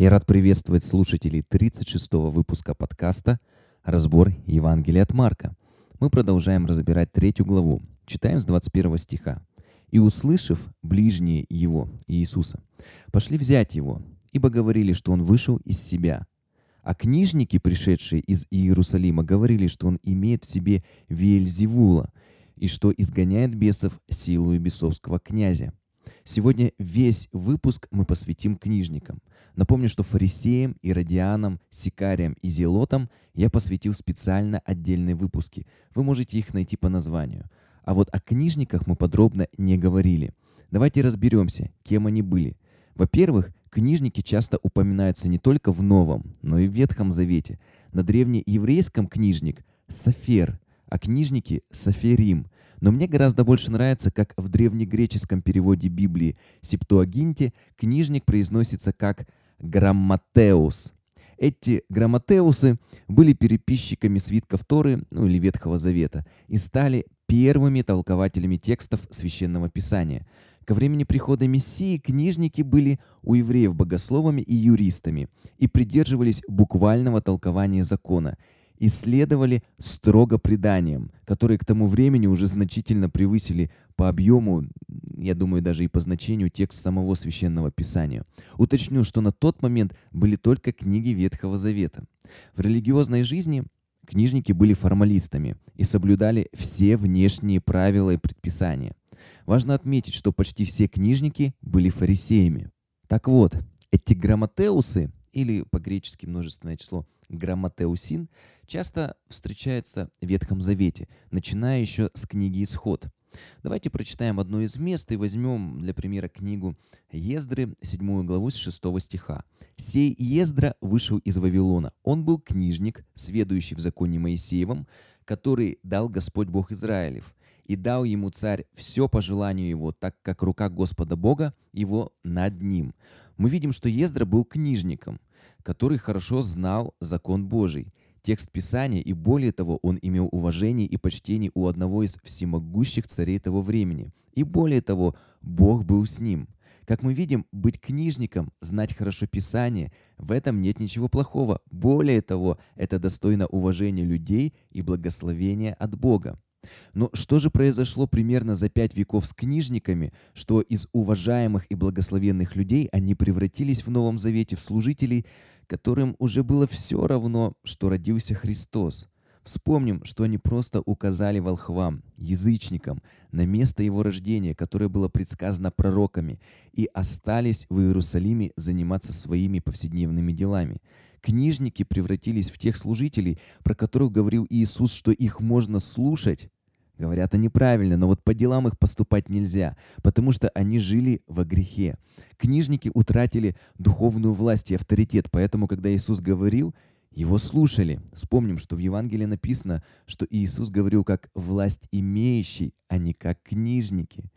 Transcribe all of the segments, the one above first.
Я рад приветствовать слушателей 36-го выпуска подкаста «Разбор Евангелия от Марка». Мы продолжаем разбирать третью главу. Читаем с 21 стиха. «И услышав ближние его, Иисуса, пошли взять его, ибо говорили, что он вышел из себя. А книжники, пришедшие из Иерусалима, говорили, что он имеет в себе Вельзевула и что изгоняет бесов силою бесовского князя. Сегодня весь выпуск мы посвятим книжникам. Напомню, что фарисеям, иродианам, сикариям и зелотам я посвятил специально отдельные выпуски. Вы можете их найти по названию. А вот о книжниках мы подробно не говорили. Давайте разберемся, кем они были. Во-первых, книжники часто упоминаются не только в Новом, но и в Ветхом Завете. На древнееврейском книжник – Сафер, а книжники – Саферим – но мне гораздо больше нравится, как в древнегреческом переводе Библии Септуагинте книжник произносится как «грамматеус». Эти грамматеусы были переписчиками свитков Торы, ну или Ветхого Завета, и стали первыми толкователями текстов Священного Писания. Ко времени прихода Мессии книжники были у евреев богословами и юристами и придерживались буквального толкования закона – исследовали строго преданиям, которые к тому времени уже значительно превысили по объему, я думаю, даже и по значению текст самого Священного Писания. Уточню, что на тот момент были только книги Ветхого Завета. В религиозной жизни книжники были формалистами и соблюдали все внешние правила и предписания. Важно отметить, что почти все книжники были фарисеями. Так вот, эти грамотеусы, или по-гречески множественное число грамматеусин, часто встречается в Ветхом Завете, начиная еще с книги «Исход». Давайте прочитаем одно из мест и возьмем для примера книгу Ездры, 7 главу с 6 стиха. «Сей Ездра вышел из Вавилона. Он был книжник, сведущий в законе Моисеевом, который дал Господь Бог Израилев, и дал ему царь все по желанию его, так как рука Господа Бога его над ним». Мы видим, что Ездра был книжником – который хорошо знал закон Божий, текст Писания, и более того, он имел уважение и почтение у одного из всемогущих царей того времени. И более того, Бог был с ним. Как мы видим, быть книжником, знать хорошо Писание, в этом нет ничего плохого. Более того, это достойно уважения людей и благословения от Бога. Но что же произошло примерно за пять веков с книжниками, что из уважаемых и благословенных людей они превратились в Новом Завете в служителей, которым уже было все равно, что родился Христос? Вспомним, что они просто указали волхвам, язычникам, на место его рождения, которое было предсказано пророками, и остались в Иерусалиме заниматься своими повседневными делами. Книжники превратились в тех служителей, про которых говорил Иисус, что их можно слушать. Говорят они правильно, но вот по делам их поступать нельзя, потому что они жили во грехе. Книжники утратили духовную власть и авторитет, поэтому, когда Иисус говорил, его слушали. Вспомним, что в Евангелии написано, что Иисус говорил как власть имеющий, а не как книжники.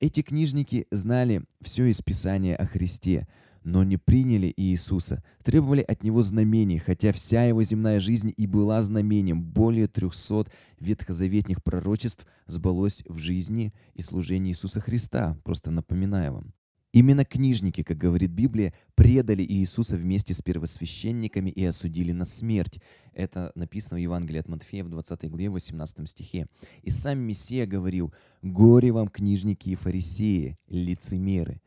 Эти книжники знали все из Писания о Христе, но не приняли Иисуса, требовали от Него знамений, хотя вся Его земная жизнь и была знамением. Более трехсот ветхозаветных пророчеств сбылось в жизни и служении Иисуса Христа, просто напоминаю вам. Именно книжники, как говорит Библия, предали Иисуса вместе с первосвященниками и осудили на смерть. Это написано в Евангелии от Матфея в 20 главе 18 стихе. И сам Мессия говорил, «Горе вам, книжники и фарисеи, лицемеры».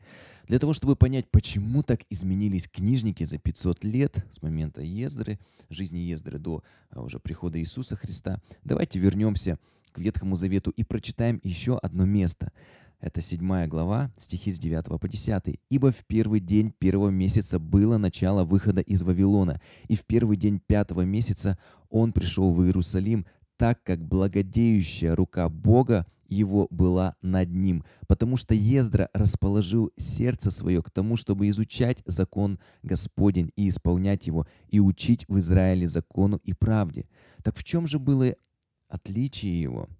Для того, чтобы понять, почему так изменились книжники за 500 лет с момента Ездры, жизни Ездры до а, уже прихода Иисуса Христа, давайте вернемся к Ветхому Завету и прочитаем еще одно место – это седьмая глава, стихи с 9 по 10. «Ибо в первый день первого месяца было начало выхода из Вавилона, и в первый день пятого месяца он пришел в Иерусалим, так как благодеющая рука Бога его была над ним, потому что Ездра расположил сердце свое к тому, чтобы изучать закон Господень и исполнять его, и учить в Израиле закону и правде. Так в чем же было отличие его?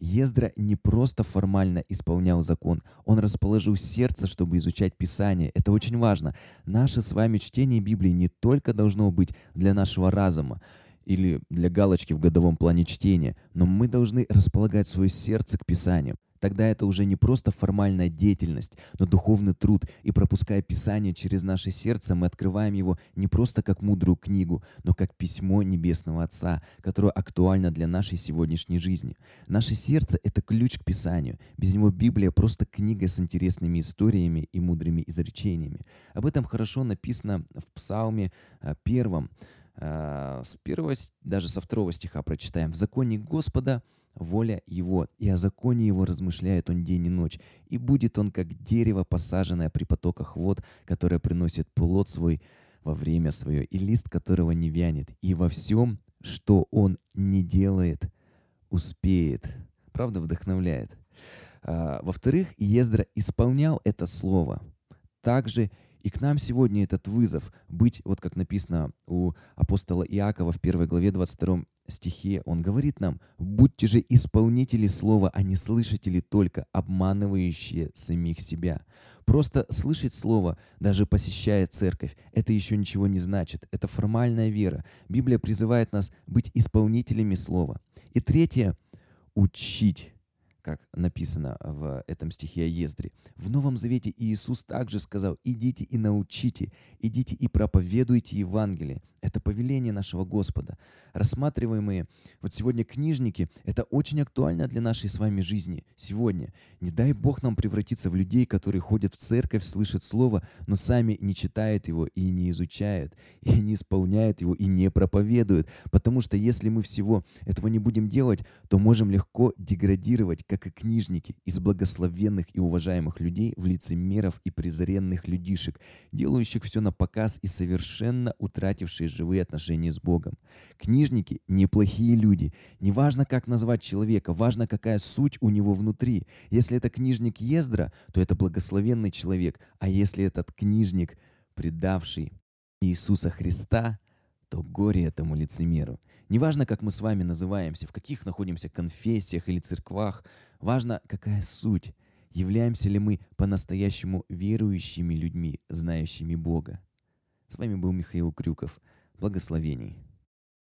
Ездра не просто формально исполнял закон, он расположил сердце, чтобы изучать Писание. Это очень важно. Наше с вами чтение Библии не только должно быть для нашего разума, или для галочки в годовом плане чтения, но мы должны располагать свое сердце к Писанию. Тогда это уже не просто формальная деятельность, но духовный труд, и пропуская Писание через наше сердце, мы открываем его не просто как мудрую книгу, но как письмо Небесного Отца, которое актуально для нашей сегодняшней жизни. Наше сердце — это ключ к Писанию. Без него Библия просто книга с интересными историями и мудрыми изречениями. Об этом хорошо написано в Псалме э, первом, э, с первого, даже со второго стиха прочитаем. «В законе Господа воля Его, и о законе Его размышляет Он день и ночь, и будет Он, как дерево, посаженное при потоках вод, которое приносит плод свой во время свое, и лист которого не вянет, и во всем, что Он не делает, успеет». Правда, вдохновляет. А, во-вторых, Ездра исполнял это слово. Также и к нам сегодня этот вызов быть, вот как написано у апостола Иакова в первой главе 22 стихе, он говорит нам, «Будьте же исполнители слова, а не слышатели только, обманывающие самих себя». Просто слышать слово, даже посещая церковь, это еще ничего не значит. Это формальная вера. Библия призывает нас быть исполнителями слова. И третье — учить как написано в этом стихе о Ездре. В Новом Завете Иисус также сказал, идите и научите, идите и проповедуйте Евангелие. Это повеление нашего Господа. Рассматриваемые вот сегодня книжники, это очень актуально для нашей с вами жизни сегодня. Не дай Бог нам превратиться в людей, которые ходят в церковь, слышат Слово, но сами не читают его и не изучают, и не исполняют его, и не проповедуют. Потому что если мы всего этого не будем делать, то можем легко деградировать, как и книжники, из благословенных и уважаемых людей в лицемеров и презренных людишек, делающих все на показ и совершенно утратившие живые отношения с Богом. Книжники – неплохие люди. Неважно, как назвать человека, важно, какая суть у него внутри. Если это книжник Ездра, то это благословенный человек. А если этот книжник, предавший Иисуса Христа, то горе этому лицемеру. Неважно, как мы с вами называемся, в каких находимся конфессиях или церквах, важно, какая суть. Являемся ли мы по-настоящему верующими людьми, знающими Бога? С вами был Михаил Крюков. Благословений.